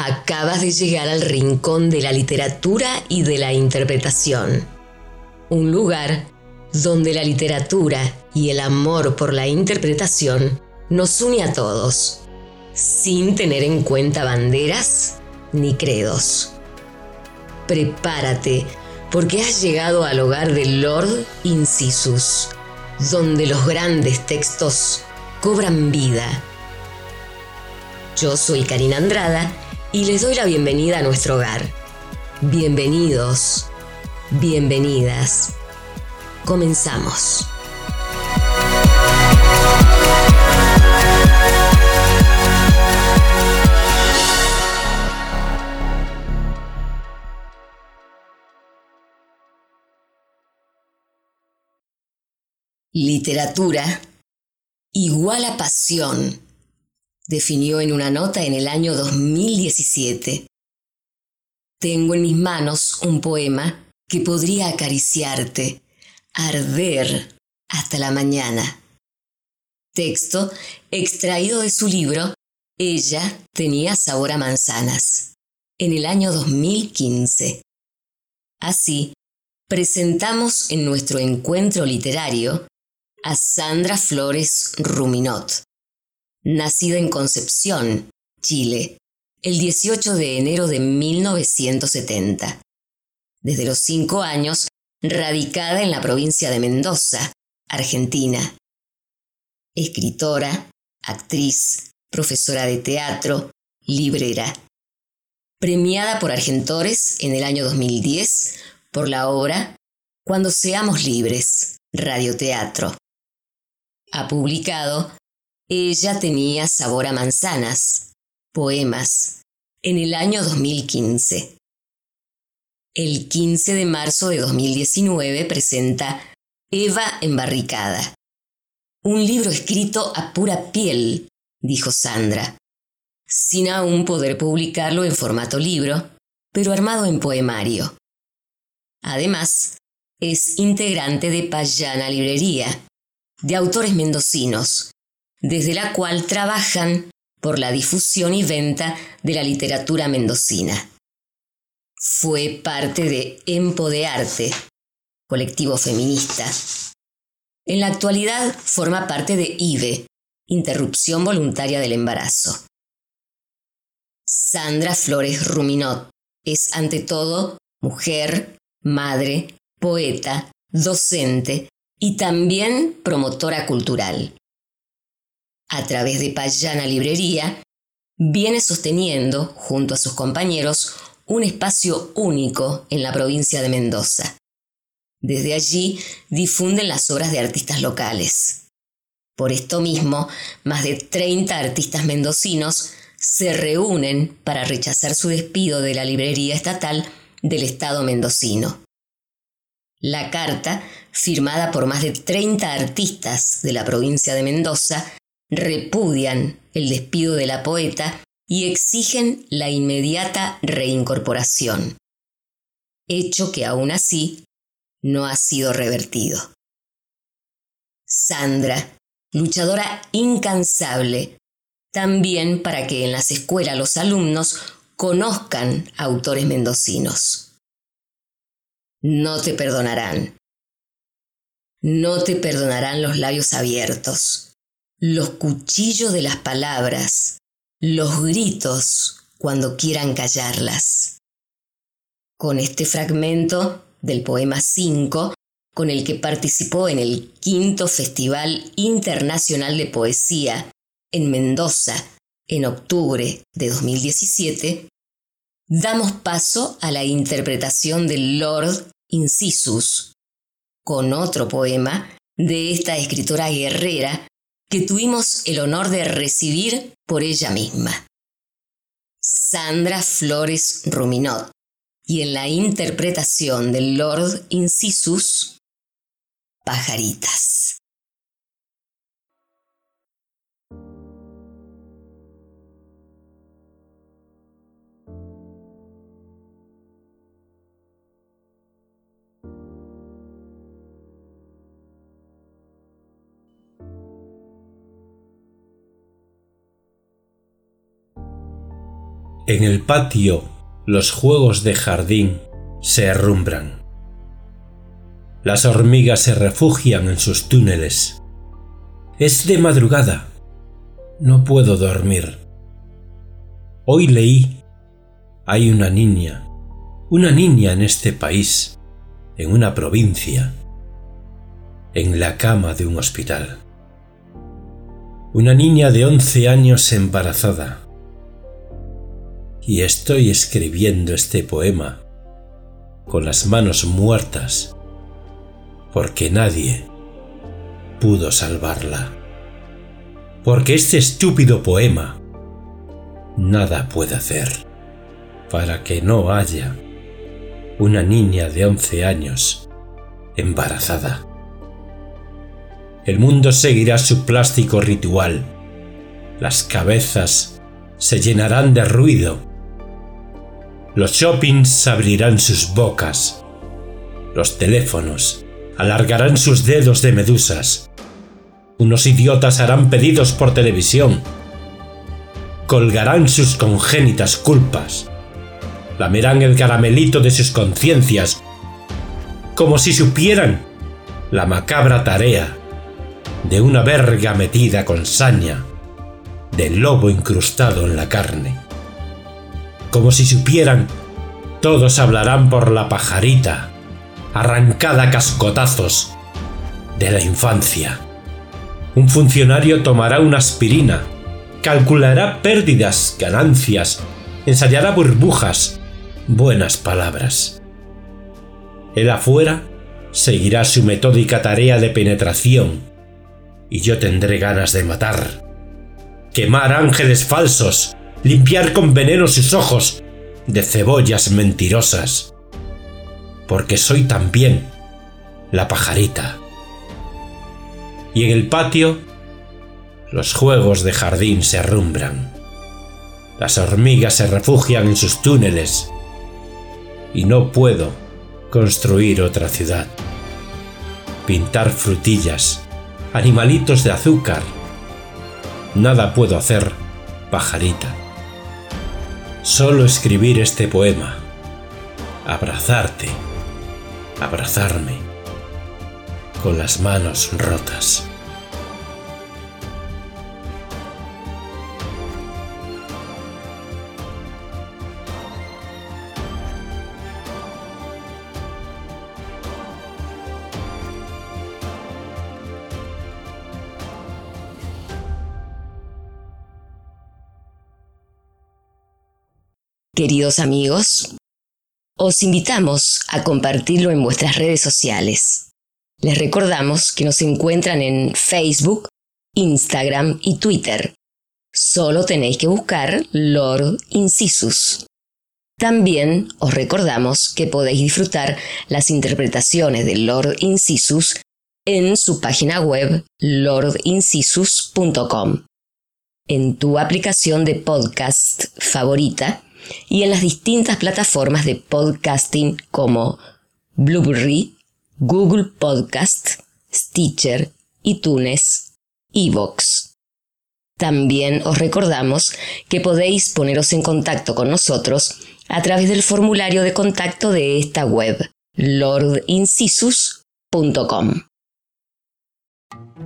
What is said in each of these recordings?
Acabas de llegar al rincón de la literatura y de la interpretación. Un lugar donde la literatura y el amor por la interpretación nos une a todos, sin tener en cuenta banderas ni credos. Prepárate, porque has llegado al hogar del Lord Incisus, donde los grandes textos cobran vida. Yo soy Karina Andrada y les doy la bienvenida a nuestro hogar. Bienvenidos, bienvenidas. Comenzamos. Literatura igual a pasión definió en una nota en el año 2017. Tengo en mis manos un poema que podría acariciarte, arder hasta la mañana. Texto extraído de su libro Ella tenía sabor a manzanas, en el año 2015. Así, presentamos en nuestro encuentro literario a Sandra Flores Ruminot nacida en Concepción, Chile, el 18 de enero de 1970. Desde los cinco años, radicada en la provincia de Mendoza, Argentina. Escritora, actriz, profesora de teatro, librera. Premiada por Argentores en el año 2010 por la obra Cuando seamos libres, radioteatro. Ha publicado ella tenía sabor a manzanas. Poemas. En el año 2015. El 15 de marzo de 2019 presenta Eva embarricada. Un libro escrito a pura piel, dijo Sandra, sin aún poder publicarlo en formato libro, pero armado en poemario. Además, es integrante de Payana Librería, de autores mendocinos, desde la cual trabajan por la difusión y venta de la literatura mendocina. Fue parte de Empodearte, colectivo feminista. En la actualidad forma parte de IVE, Interrupción Voluntaria del Embarazo. Sandra Flores Ruminot es ante todo mujer, madre, poeta, docente y también promotora cultural a través de Payana Librería, viene sosteniendo, junto a sus compañeros, un espacio único en la provincia de Mendoza. Desde allí difunden las obras de artistas locales. Por esto mismo, más de 30 artistas mendocinos se reúnen para rechazar su despido de la librería estatal del Estado mendocino. La carta, firmada por más de 30 artistas de la provincia de Mendoza, repudian el despido de la poeta y exigen la inmediata reincorporación, hecho que aún así no ha sido revertido. Sandra, luchadora incansable, también para que en las escuelas los alumnos conozcan autores mendocinos. No te perdonarán. No te perdonarán los labios abiertos los cuchillos de las palabras, los gritos cuando quieran callarlas. Con este fragmento del poema 5, con el que participó en el quinto Festival Internacional de Poesía en Mendoza en octubre de 2017, damos paso a la interpretación del Lord Incisus, con otro poema de esta escritora guerrera que tuvimos el honor de recibir por ella misma. Sandra Flores Ruminot. Y en la interpretación del Lord Incisus, Pajaritas. En el patio los juegos de jardín se herrumbran. Las hormigas se refugian en sus túneles. Es de madrugada. No puedo dormir. Hoy leí. Hay una niña, una niña en este país, en una provincia, en la cama de un hospital. Una niña de once años embarazada y estoy escribiendo este poema con las manos muertas porque nadie pudo salvarla. Porque este estúpido poema nada puede hacer para que no haya una niña de 11 años embarazada. El mundo seguirá su plástico ritual. Las cabezas se llenarán de ruido los shoppings abrirán sus bocas. Los teléfonos alargarán sus dedos de medusas. Unos idiotas harán pedidos por televisión. Colgarán sus congénitas culpas. Lamerán el caramelito de sus conciencias como si supieran la macabra tarea de una verga metida con saña, del lobo incrustado en la carne como si supieran, todos hablarán por la pajarita, arrancada a cascotazos, de la infancia. Un funcionario tomará una aspirina, calculará pérdidas, ganancias, ensayará burbujas, buenas palabras. Él afuera seguirá su metódica tarea de penetración y yo tendré ganas de matar. Quemar ángeles falsos, limpiar con veneno sus ojos de cebollas mentirosas, porque soy también la pajarita. Y en el patio los juegos de jardín se arrumbran, las hormigas se refugian en sus túneles, y no puedo construir otra ciudad, pintar frutillas, animalitos de azúcar, nada puedo hacer, pajarita solo escribir este poema, abrazarte, abrazarme, con las manos rotas. Queridos amigos, os invitamos a compartirlo en vuestras redes sociales. Les recordamos que nos encuentran en Facebook, Instagram y Twitter. Solo tenéis que buscar Lord Incisus. También os recordamos que podéis disfrutar las interpretaciones de Lord Incisus en su página web lordincisus.com. En tu aplicación de podcast favorita y en las distintas plataformas de podcasting como Blueberry, Google Podcast, Stitcher, iTunes, Evox. También os recordamos que podéis poneros en contacto con nosotros a través del formulario de contacto de esta web, lordincisus.com.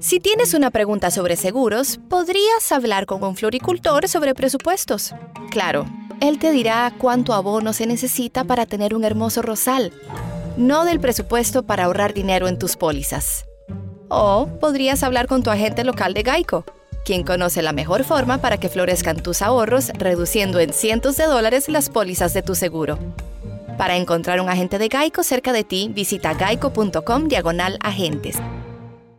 Si tienes una pregunta sobre seguros, podrías hablar con un floricultor sobre presupuestos. Claro él te dirá cuánto abono se necesita para tener un hermoso rosal, no del presupuesto para ahorrar dinero en tus pólizas. O podrías hablar con tu agente local de Geico, quien conoce la mejor forma para que florezcan tus ahorros, reduciendo en cientos de dólares las pólizas de tu seguro. Para encontrar un agente de Geico cerca de ti, visita geico.com diagonal agentes.